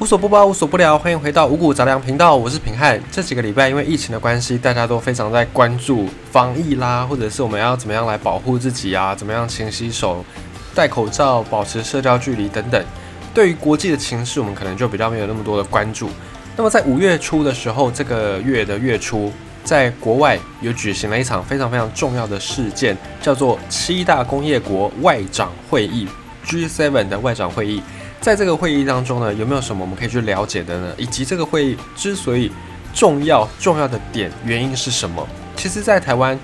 无所不包，无所不聊，欢迎回到五谷杂粮频道，我是平汉。这几个礼拜因为疫情的关系，大家都非常在关注防疫啦，或者是我们要怎么样来保护自己啊，怎么样勤洗手、戴口罩、保持社交距离等等。对于国际的情势，我们可能就比较没有那么多的关注。那么在五月初的时候，这个月的月初，在国外有举行了一场非常非常重要的事件，叫做七大工业国外长会议 （G7） 的外长会议。在这个会议当中呢，有没有什么我们可以去了解的呢？以及这个会议之所以重要，重要的点原因是什么？其实，在台湾，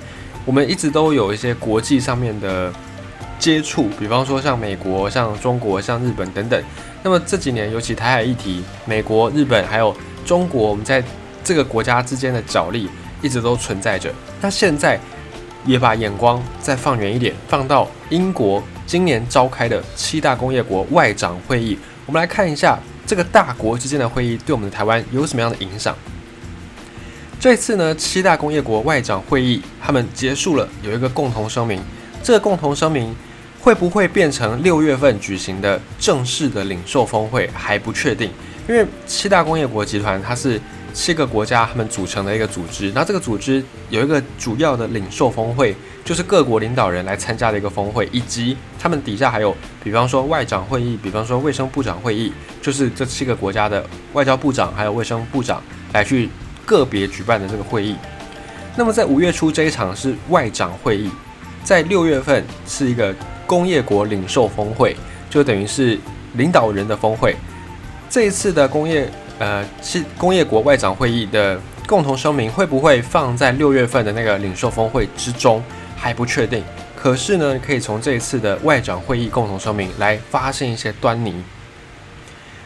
我们一直都有一些国际上面的接触，比方说像美国、像中国、像日本等等。那么这几年，尤其台海议题，美国、日本还有中国，我们在这个国家之间的角力一直都存在着。那现在也把眼光再放远一点，放到英国。今年召开的七大工业国外长会议，我们来看一下这个大国之间的会议对我们的台湾有什么样的影响。这次呢，七大工业国外长会议他们结束了，有一个共同声明。这个共同声明会不会变成六月份举行的正式的领袖峰会还不确定，因为七大工业国集团它是。七个国家他们组成的一个组织，那这个组织有一个主要的领袖峰会，就是各国领导人来参加的一个峰会，以及他们底下还有，比方说外长会议，比方说卫生部长会议，就是这七个国家的外交部长还有卫生部长来去个别举办的这个会议。那么在五月初这一场是外长会议，在六月份是一个工业国领袖峰会，就等于是领导人的峰会。这一次的工业。呃，是工业国外长会议的共同声明会不会放在六月份的那个领袖峰会之中还不确定。可是呢，可以从这一次的外长会议共同声明来发现一些端倪。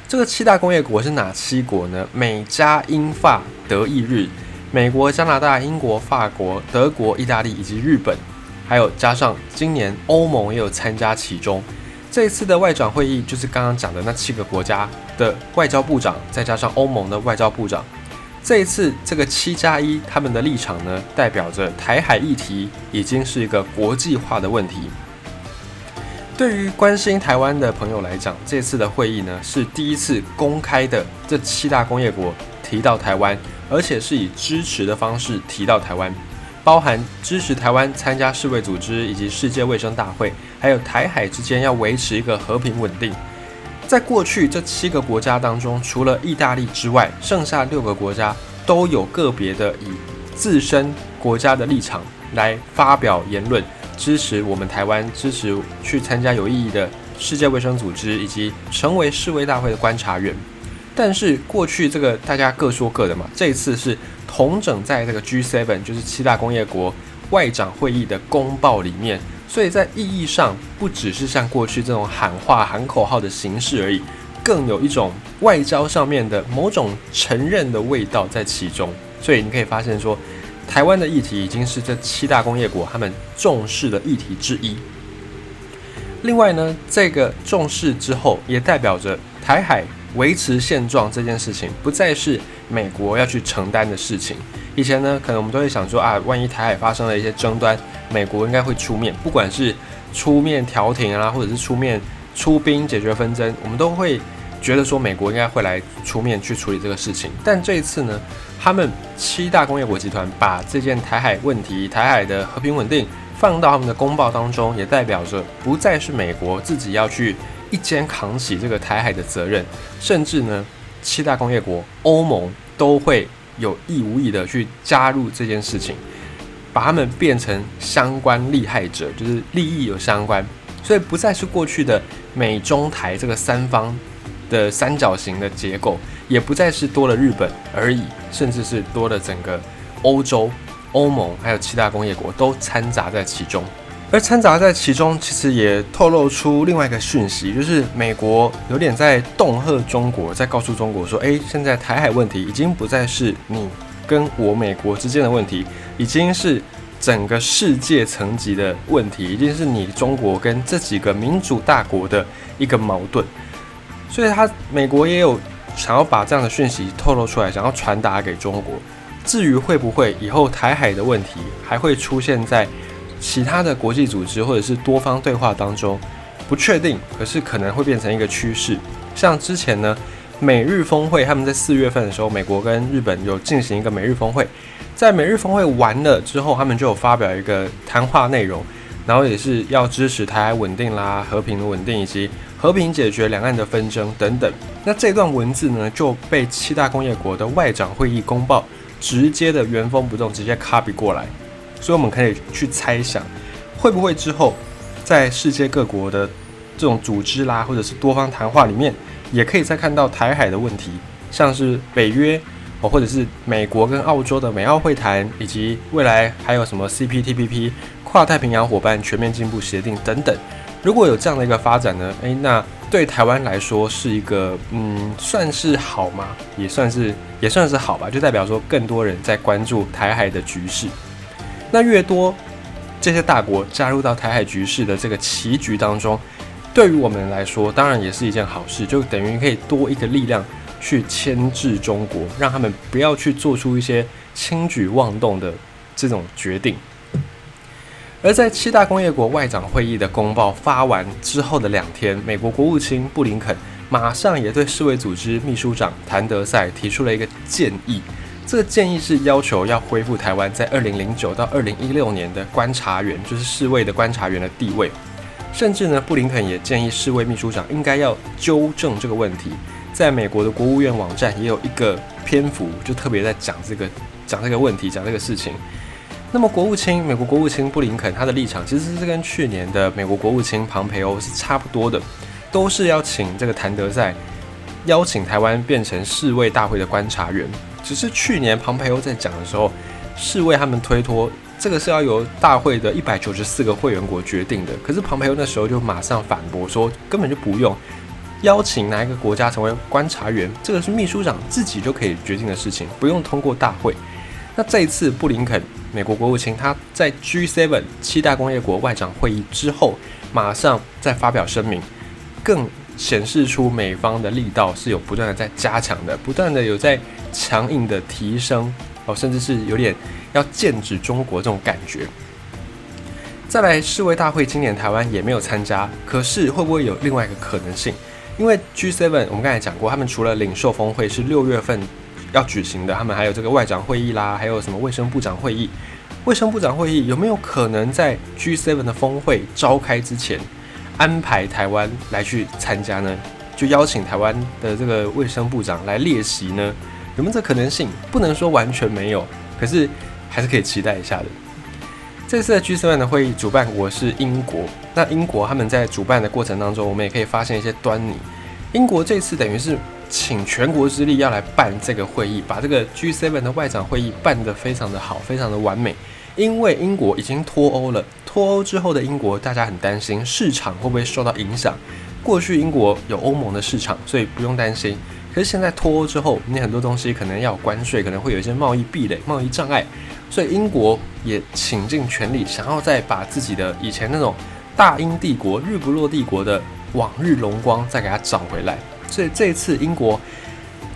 这个七大工业国是哪七国呢？美加英法德意日，美国、加拿大、英国、法国、德国、意大利以及日本，还有加上今年欧盟也有参加其中。这一次的外长会议就是刚刚讲的那七个国家的外交部长，再加上欧盟的外交部长。这一次这个七加一，他们的立场呢，代表着台海议题已经是一个国际化的问题。对于关心台湾的朋友来讲，这次的会议呢是第一次公开的，这七大工业国提到台湾，而且是以支持的方式提到台湾。包含支持台湾参加世卫组织以及世界卫生大会，还有台海之间要维持一个和平稳定。在过去这七个国家当中，除了意大利之外，剩下六个国家都有个别的以自身国家的立场来发表言论，支持我们台湾，支持去参加有意义的世界卫生组织以及成为世卫大会的观察员。但是过去这个大家各说各的嘛，这一次是。同整在这个 G7，就是七大工业国外长会议的公报里面，所以在意义上不只是像过去这种喊话、喊口号的形式而已，更有一种外交上面的某种承认的味道在其中。所以你可以发现说，台湾的议题已经是这七大工业国他们重视的议题之一。另外呢，这个重视之后，也代表着台海。维持现状这件事情不再是美国要去承担的事情。以前呢，可能我们都会想说啊，万一台海发生了一些争端，美国应该会出面，不管是出面调停啊，或者是出面出兵解决纷争，我们都会觉得说美国应该会来出面去处理这个事情。但这一次呢，他们七大工业国集团把这件台海问题、台海的和平稳定放到他们的公报当中，也代表着不再是美国自己要去。一肩扛起这个台海的责任，甚至呢，七大工业国、欧盟都会有意无意的去加入这件事情，把他们变成相关利害者，就是利益有相关，所以不再是过去的美中台这个三方的三角形的结构，也不再是多了日本而已，甚至是多了整个欧洲、欧盟还有七大工业国都掺杂在其中。而掺杂在其中，其实也透露出另外一个讯息，就是美国有点在恫吓中国，在告诉中国说：“诶，现在台海问题已经不再是你跟我美国之间的问题，已经是整个世界层级的问题，已经是你中国跟这几个民主大国的一个矛盾。”所以，他美国也有想要把这样的讯息透露出来，想要传达给中国。至于会不会以后台海的问题还会出现在？其他的国际组织或者是多方对话当中，不确定，可是可能会变成一个趋势。像之前呢，美日峰会，他们在四月份的时候，美国跟日本有进行一个美日峰会，在美日峰会完了之后，他们就有发表一个谈话内容，然后也是要支持台海稳定啦、和平的稳定以及和平解决两岸的纷争等等。那这段文字呢，就被七大工业国的外长会议公报直接的原封不动直接 copy 过来，所以我们可以去猜想，会不会之后在世界各国的这种组织啦，或者是多方谈话里面，也可以再看到台海的问题，像是北约哦，或者是美国跟澳洲的美澳会谈，以及未来还有什么 CPTPP 跨太平洋伙伴全面进步协定等等。如果有这样的一个发展呢，诶，那对台湾来说是一个嗯，算是好吗？也算是也算是好吧，就代表说更多人在关注台海的局势。那越多这些大国加入到台海局势的这个棋局当中。对于我们来说，当然也是一件好事，就等于可以多一个力量去牵制中国，让他们不要去做出一些轻举妄动的这种决定。而在七大工业国外长会议的公报发完之后的两天，美国国务卿布林肯马上也对世卫组织秘书长谭德赛提出了一个建议，这个建议是要求要恢复台湾在二零零九到二零一六年的观察员，就是世卫的观察员的地位。甚至呢，布林肯也建议世卫秘书长应该要纠正这个问题。在美国的国务院网站也有一个篇幅，就特别在讲这个讲这个问题，讲这个事情。那么，国务卿美国国务卿布林肯他的立场其实是跟去年的美国国务卿庞培欧是差不多的，都是要请这个谭德赛邀请台湾变成世卫大会的观察员。只是去年庞培欧在讲的时候，世卫他们推脱。这个是要由大会的一百九十四个会员国决定的。可是庞培欧那时候就马上反驳说，根本就不用邀请哪一个国家成为观察员，这个是秘书长自己就可以决定的事情，不用通过大会。那这一次布林肯美国国务卿他在 G7 七大工业国外长会议之后，马上再发表声明，更显示出美方的力道是有不断的在加强的，不断的有在强硬的提升甚至是有点。要剑指中国这种感觉。再来世卫大会，今年台湾也没有参加，可是会不会有另外一个可能性？因为 G7 我们刚才讲过，他们除了领袖峰会是六月份要举行的，他们还有这个外长会议啦，还有什么卫生部长会议？卫生部长会议有没有可能在 G7 的峰会召开之前安排台湾来去参加呢？就邀请台湾的这个卫生部长来列席呢？有没有这可能性？不能说完全没有，可是。还是可以期待一下的。这次的 G7 的会议主办国是英国，那英国他们在主办的过程当中，我们也可以发现一些端倪。英国这次等于是请全国之力要来办这个会议，把这个 G7 的外长会议办得非常的好，非常的完美。因为英国已经脱欧了，脱欧之后的英国，大家很担心市场会不会受到影响。过去英国有欧盟的市场，所以不用担心。可是现在脱欧之后，你很多东西可能要关税，可能会有一些贸易壁垒、贸易障碍。所以英国也倾尽全力，想要再把自己的以前那种大英帝国、日不落帝国的往日荣光再给它找回来。所以这次英国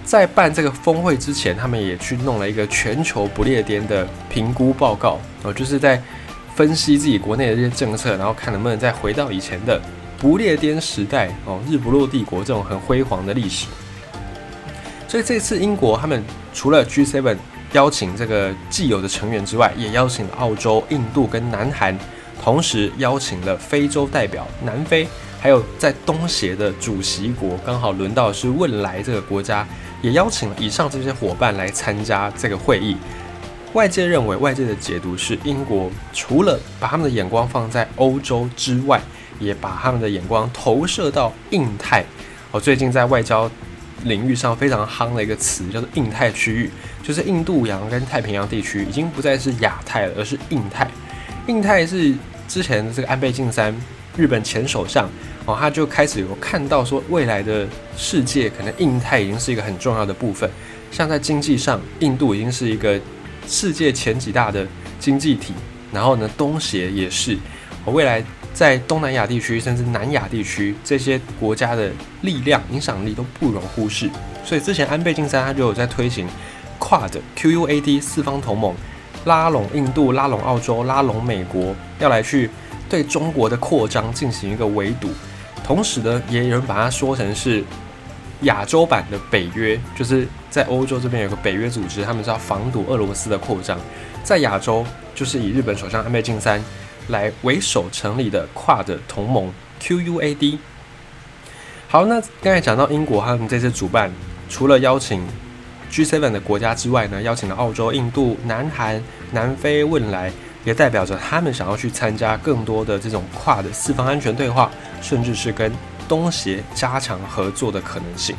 在办这个峰会之前，他们也去弄了一个全球不列颠的评估报告，哦，就是在分析自己国内的这些政策，然后看能不能再回到以前的不列颠时代，哦，日不落帝国这种很辉煌的历史。所以这次英国他们除了 G7。邀请这个既有的成员之外，也邀请了澳洲、印度跟南韩，同时邀请了非洲代表南非，还有在东协的主席国，刚好轮到是汶莱这个国家，也邀请了以上这些伙伴来参加这个会议。外界认为，外界的解读是，英国除了把他们的眼光放在欧洲之外，也把他们的眼光投射到印太。哦，最近在外交。领域上非常夯的一个词叫做印太区域，就是印度洋跟太平洋地区已经不再是亚太了，而是印太。印太是之前的这个安倍晋三，日本前首相哦，他就开始有看到说，未来的世界可能印太已经是一个很重要的部分。像在经济上，印度已经是一个世界前几大的经济体，然后呢，东协也是，未来。在东南亚地区，甚至南亚地区，这些国家的力量、影响力都不容忽视。所以之前安倍晋三他就有在推行 QUAD QUAD 四方同盟，拉拢印度、拉拢澳洲、拉拢美国，要来去对中国的扩张进行一个围堵。同时呢，也有人把它说成是亚洲版的北约，就是在欧洲这边有个北约组织，他们是要防堵俄罗斯的扩张。在亚洲，就是以日本首相安倍晋三来为首成立的跨的同盟 QUAD。好，那刚才讲到英国他们这次主办，除了邀请 G7 的国家之外呢，邀请了澳洲、印度、南韩、南非、汶莱，也代表着他们想要去参加更多的这种跨的四方安全对话，甚至是跟东协加强合作的可能性。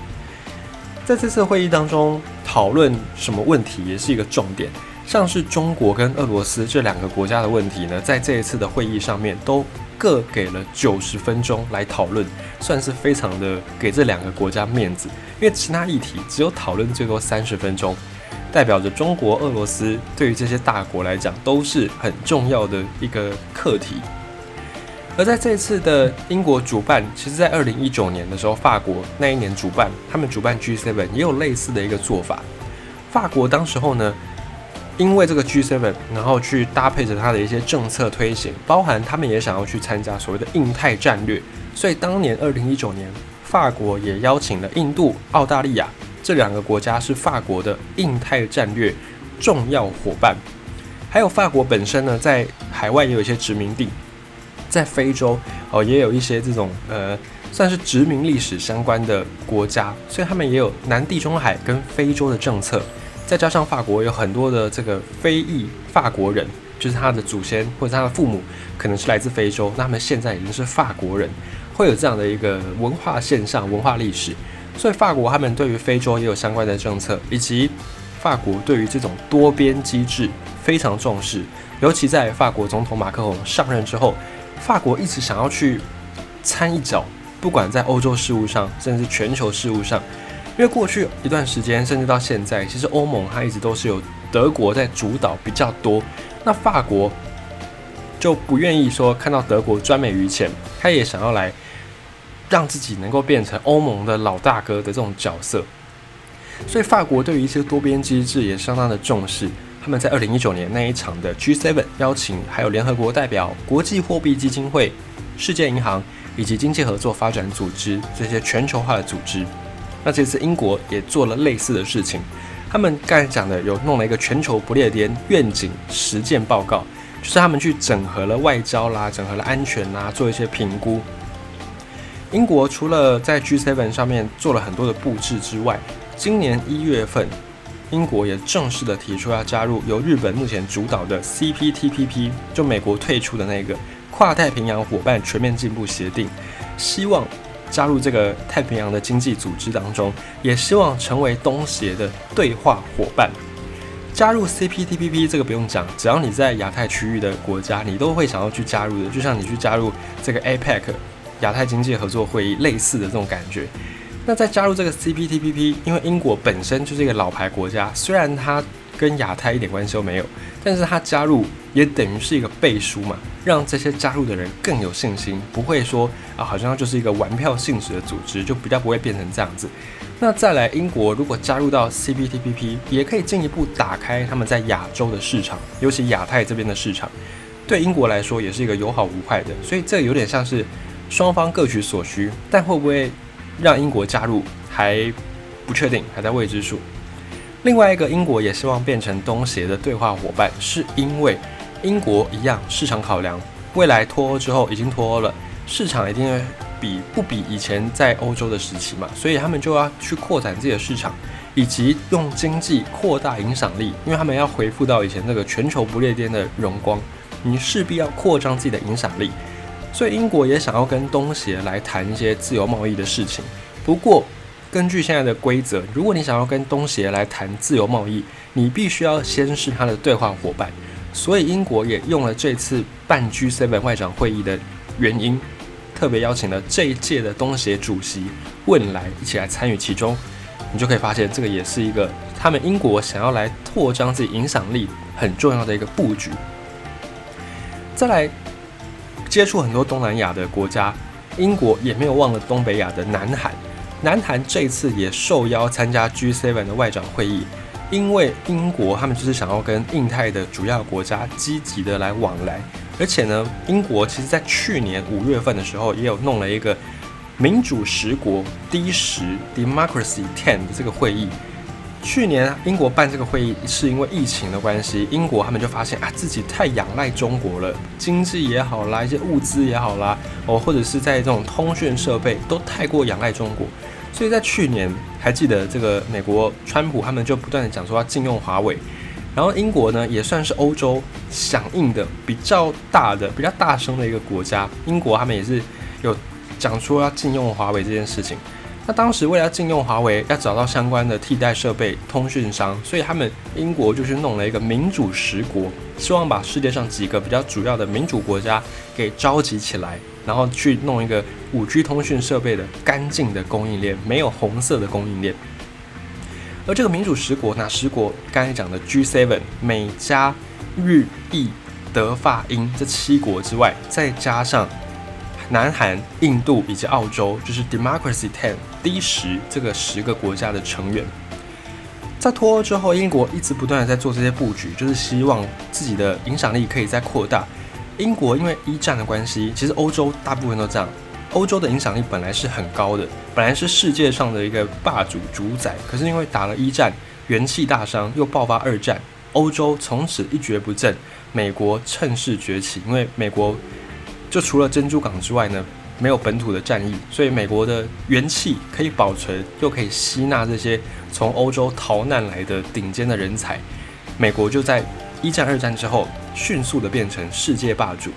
在这次会议当中，讨论什么问题也是一个重点，像是中国跟俄罗斯这两个国家的问题呢，在这一次的会议上面都。各给了九十分钟来讨论，算是非常的给这两个国家面子。因为其他议题只有讨论最多三十分钟，代表着中国、俄罗斯对于这些大国来讲都是很重要的一个课题。而在这次的英国主办，其实在二零一九年的时候，法国那一年主办，他们主办 G7 也有类似的一个做法。法国当时候呢。因为这个 G7，然后去搭配着它的一些政策推行，包含他们也想要去参加所谓的印太战略，所以当年二零一九年，法国也邀请了印度、澳大利亚这两个国家是法国的印太战略重要伙伴，还有法国本身呢，在海外也有一些殖民地，在非洲哦也有一些这种呃算是殖民历史相关的国家，所以他们也有南地中海跟非洲的政策。再加上法国有很多的这个非裔法国人，就是他的祖先或者他的父母可能是来自非洲，那他们现在已经是法国人，会有这样的一个文化现象、文化历史。所以法国他们对于非洲也有相关的政策，以及法国对于这种多边机制非常重视。尤其在法国总统马克龙上任之后，法国一直想要去参一脚，不管在欧洲事务上，甚至全球事务上。因为过去一段时间，甚至到现在，其实欧盟它一直都是有德国在主导比较多。那法国就不愿意说看到德国专美于前，他也想要来让自己能够变成欧盟的老大哥的这种角色。所以法国对于一些多边机制也相当的重视。他们在二零一九年那一场的 G7 邀请，还有联合国代表、国际货币基金会、世界银行以及经济合作发展组织这些全球化的组织。那这次英国也做了类似的事情，他们刚才讲的有弄了一个全球不列颠愿景实践报告，就是他们去整合了外交啦，整合了安全啦，做一些评估。英国除了在 G7 上面做了很多的布置之外，今年一月份，英国也正式的提出要加入由日本目前主导的 CPTPP，就美国退出的那个跨太平洋伙伴全面进步协定，希望。加入这个太平洋的经济组织当中，也希望成为东协的对话伙伴。加入 CPTPP 这个不用讲，只要你在亚太区域的国家，你都会想要去加入的。就像你去加入这个 APEC 亚太经济合作会议类似的这种感觉。那在加入这个 CPTPP，因为英国本身就是一个老牌国家，虽然它跟亚太一点关系都没有，但是它加入也等于是一个背书嘛。让这些加入的人更有信心，不会说啊，好像就是一个玩票性质的组织，就比较不会变成这样子。那再来，英国如果加入到 CPTPP，也可以进一步打开他们在亚洲的市场，尤其亚太这边的市场，对英国来说也是一个有好无坏的。所以这有点像是双方各取所需，但会不会让英国加入还不确定，还在未知数。另外一个，英国也希望变成东协的对话伙伴，是因为。英国一样，市场考量，未来脱欧之后已经脱欧了，市场一定会比不比以前在欧洲的时期嘛，所以他们就要去扩展自己的市场，以及用经济扩大影响力，因为他们要回复到以前那个全球不列颠的荣光，你势必要扩张自己的影响力，所以英国也想要跟东协来谈一些自由贸易的事情。不过，根据现在的规则，如果你想要跟东协来谈自由贸易，你必须要先是他的对话伙伴。所以英国也用了这次办 G7 外长会议的原因，特别邀请了这一届的东协主席汶莱一起来参与其中。你就可以发现，这个也是一个他们英国想要来扩张自己影响力很重要的一个布局。再来接触很多东南亚的国家，英国也没有忘了东北亚的南韩。南韩这次也受邀参加 G7 的外长会议。因为英国他们就是想要跟印太的主要国家积极的来往来，而且呢，英国其实在去年五月份的时候也有弄了一个民主十国 D 十 Democracy Ten 的这个会议。去年英国办这个会议是因为疫情的关系，英国他们就发现啊自己太仰赖中国了，经济也好啦，一些物资也好啦，哦或者是在这种通讯设备都太过仰赖中国，所以在去年还记得这个美国川普他们就不断的讲说要禁用华为，然后英国呢也算是欧洲响应的比较大的、比较大声的一个国家，英国他们也是有讲说要禁用华为这件事情。那当时为了禁用华为，要找到相关的替代设备、通讯商，所以他们英国就去弄了一个民主十国，希望把世界上几个比较主要的民主国家给召集起来，然后去弄一个五 G 通讯设备的干净的供应链，没有红色的供应链。而这个民主十国，哪十国？刚才讲的 G7，美加日意德法英这七国之外，再加上。南韩、印度以及澳洲就是 Democracy Ten D 十这个十个国家的成员，在脱欧之后，英国一直不断的在做这些布局，就是希望自己的影响力可以再扩大。英国因为一战的关系，其实欧洲大部分都这样。欧洲的影响力本来是很高的，本来是世界上的一个霸主主宰，可是因为打了一战，元气大伤，又爆发二战，欧洲从此一蹶不振。美国趁势崛起，因为美国。就除了珍珠港之外呢，没有本土的战役，所以美国的元气可以保存，又可以吸纳这些从欧洲逃难来的顶尖的人才。美国就在一战、二战之后迅速的变成世界霸主，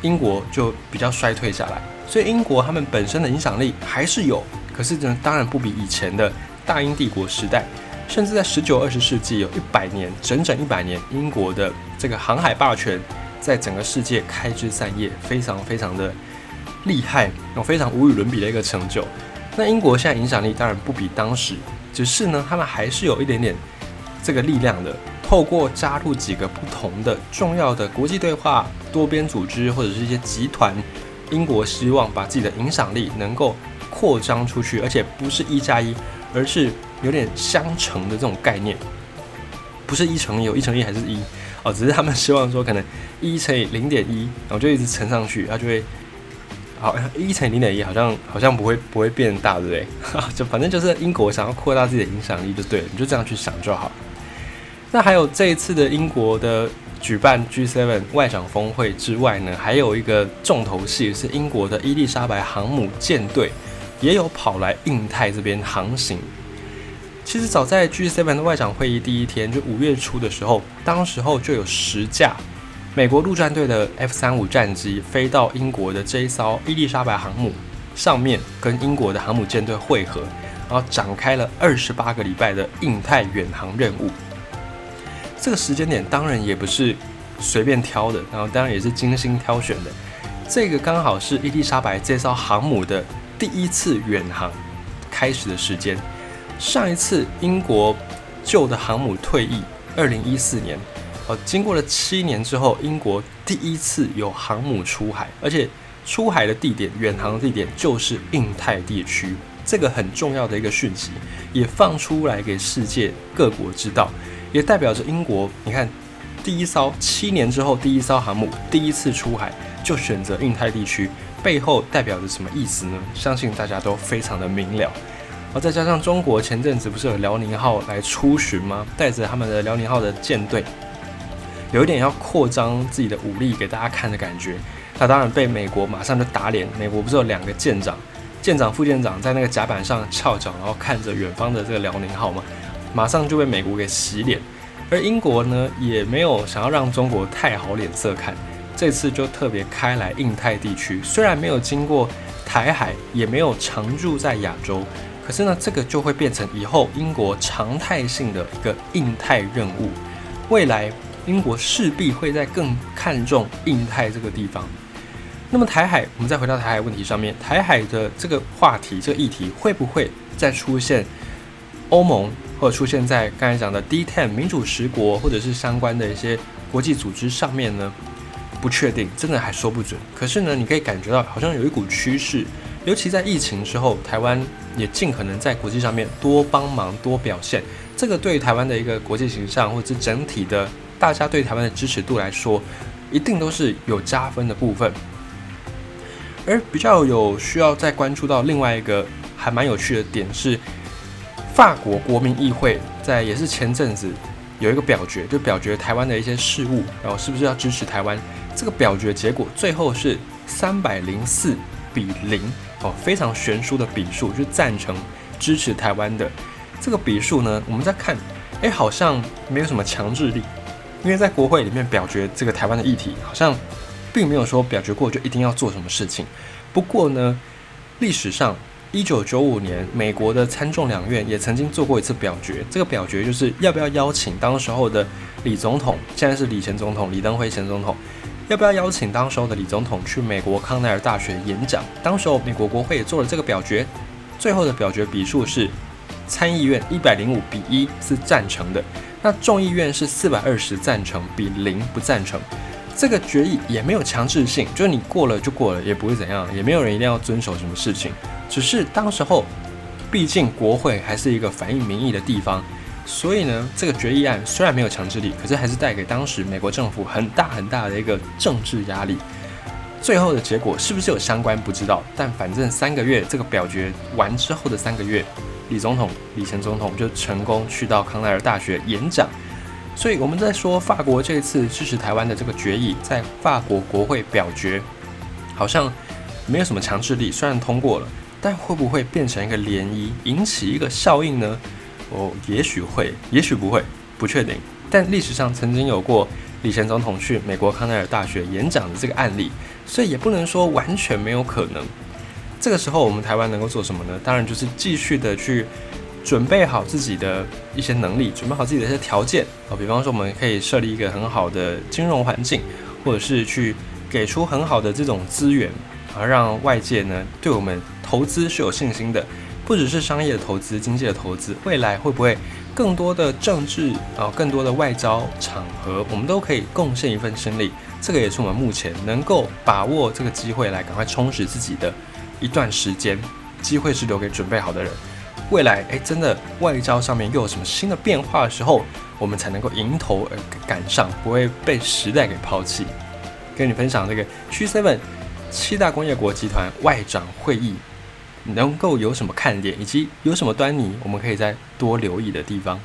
英国就比较衰退下来。所以英国他们本身的影响力还是有，可是呢，当然不比以前的大英帝国时代，甚至在十九、二十世纪有一百年，整整一百年，英国的这个航海霸权。在整个世界开枝散叶，非常非常的厉害，有非常无与伦比的一个成就。那英国现在影响力当然不比当时，只是呢，他们还是有一点点这个力量的。透过加入几个不同的重要的国际对话、多边组织或者是一些集团，英国希望把自己的影响力能够扩张出去，而且不是一加一，而是有点相乘的这种概念，不是一乘一，有一乘一还是一。哦，只是他们希望说，可能一乘以零点一，然后就一直乘上去，它就会好一乘以零点一，好像好像不会不会变大，对不对？就反正就是英国想要扩大自己的影响力就对了，你就这样去想就好。那还有这一次的英国的举办 G7 外长峰会之外呢，还有一个重头戏是英国的伊丽莎白航母舰队也有跑来印太这边航行。其实早在 G7 的外长会议第一天，就五月初的时候，当时候就有十架美国陆战队的 F 三五战机飞到英国的这一艘伊丽莎白航母上面，跟英国的航母舰队会合，然后展开了二十八个礼拜的印太远航任务。这个时间点当然也不是随便挑的，然后当然也是精心挑选的。这个刚好是伊丽莎白这艘航母的第一次远航开始的时间。上一次英国旧的航母退役，二零一四年，哦，经过了七年之后，英国第一次有航母出海，而且出海的地点、远航的地点就是印太地区，这个很重要的一个讯息，也放出来给世界各国知道，也代表着英国，你看，第一艘七年之后第一艘航母第一次出海就选择印太地区，背后代表着什么意思呢？相信大家都非常的明了。而再加上中国前阵子不是有辽宁号来出巡吗？带着他们的辽宁号的舰队，有一点要扩张自己的武力给大家看的感觉。他当然被美国马上就打脸。美国不是有两个舰长，舰长、副舰长在那个甲板上翘脚，然后看着远方的这个辽宁号吗？马上就被美国给洗脸。而英国呢，也没有想要让中国太好脸色看，这次就特别开来印太地区，虽然没有经过台海，也没有常驻在亚洲。可是呢，这个就会变成以后英国常态性的一个印太任务。未来英国势必会在更看重印太这个地方。那么台海，我们再回到台海问题上面，台海的这个话题、这个议题会不会再出现欧盟，或者出现在刚才讲的 D10 民主十国，或者是相关的一些国际组织上面呢？不确定，真的还说不准。可是呢，你可以感觉到好像有一股趋势。尤其在疫情之后，台湾也尽可能在国际上面多帮忙、多表现。这个对台湾的一个国际形象，或者是整体的大家对台湾的支持度来说，一定都是有加分的部分。而比较有需要再关注到另外一个还蛮有趣的点是，法国国民议会在也是前阵子有一个表决，就表决台湾的一些事务，然后是不是要支持台湾？这个表决结果最后是三百零四比零哦，非常悬殊的笔数，就赞成支持台湾的这个笔数呢，我们在看，哎，好像没有什么强制力，因为在国会里面表决这个台湾的议题，好像。并没有说表决过就一定要做什么事情。不过呢，历史上一九九五年，美国的参众两院也曾经做过一次表决。这个表决就是要不要邀请当时候的李总统，现在是李前总统李登辉前总统，要不要邀请当时候的李总统去美国康奈尔大学演讲？当时候美国国会也做了这个表决，最后的表决比数是参议院一百零五比一是赞成的，那众议院是四百二十赞成比零不赞成。这个决议也没有强制性，就是你过了就过了，也不会怎样，也没有人一定要遵守什么事情。只是当时候，毕竟国会还是一个反映民意的地方，所以呢，这个决议案虽然没有强制力，可是还是带给当时美国政府很大很大的一个政治压力。最后的结果是不是有相关不知道，但反正三个月这个表决完之后的三个月，李总统、李前总统就成功去到康奈尔大学演讲。所以我们在说法国这一次支持台湾的这个决议，在法国国会表决，好像没有什么强制力。虽然通过了，但会不会变成一个涟漪，引起一个效应呢？哦，也许会，也许不会，不确定。但历史上曾经有过李前总统去美国康奈尔大学演讲的这个案例，所以也不能说完全没有可能。这个时候，我们台湾能够做什么呢？当然就是继续的去。准备好自己的一些能力，准备好自己的一些条件啊，比方说我们可以设立一个很好的金融环境，或者是去给出很好的这种资源而，让外界呢对我们投资是有信心的。不只是商业的投资、经济的投资，未来会不会更多的政治啊、更多的外交场合，我们都可以贡献一份心力。这个也是我们目前能够把握这个机会来赶快充实自己的一段时间。机会是留给准备好的人。未来，哎，真的外交上面又有什么新的变化的时候，我们才能够迎头而赶上，不会被时代给抛弃。跟你分享这个 G7 七大工业国集团外长会议能够有什么看点，以及有什么端倪，我们可以再多留意的地方。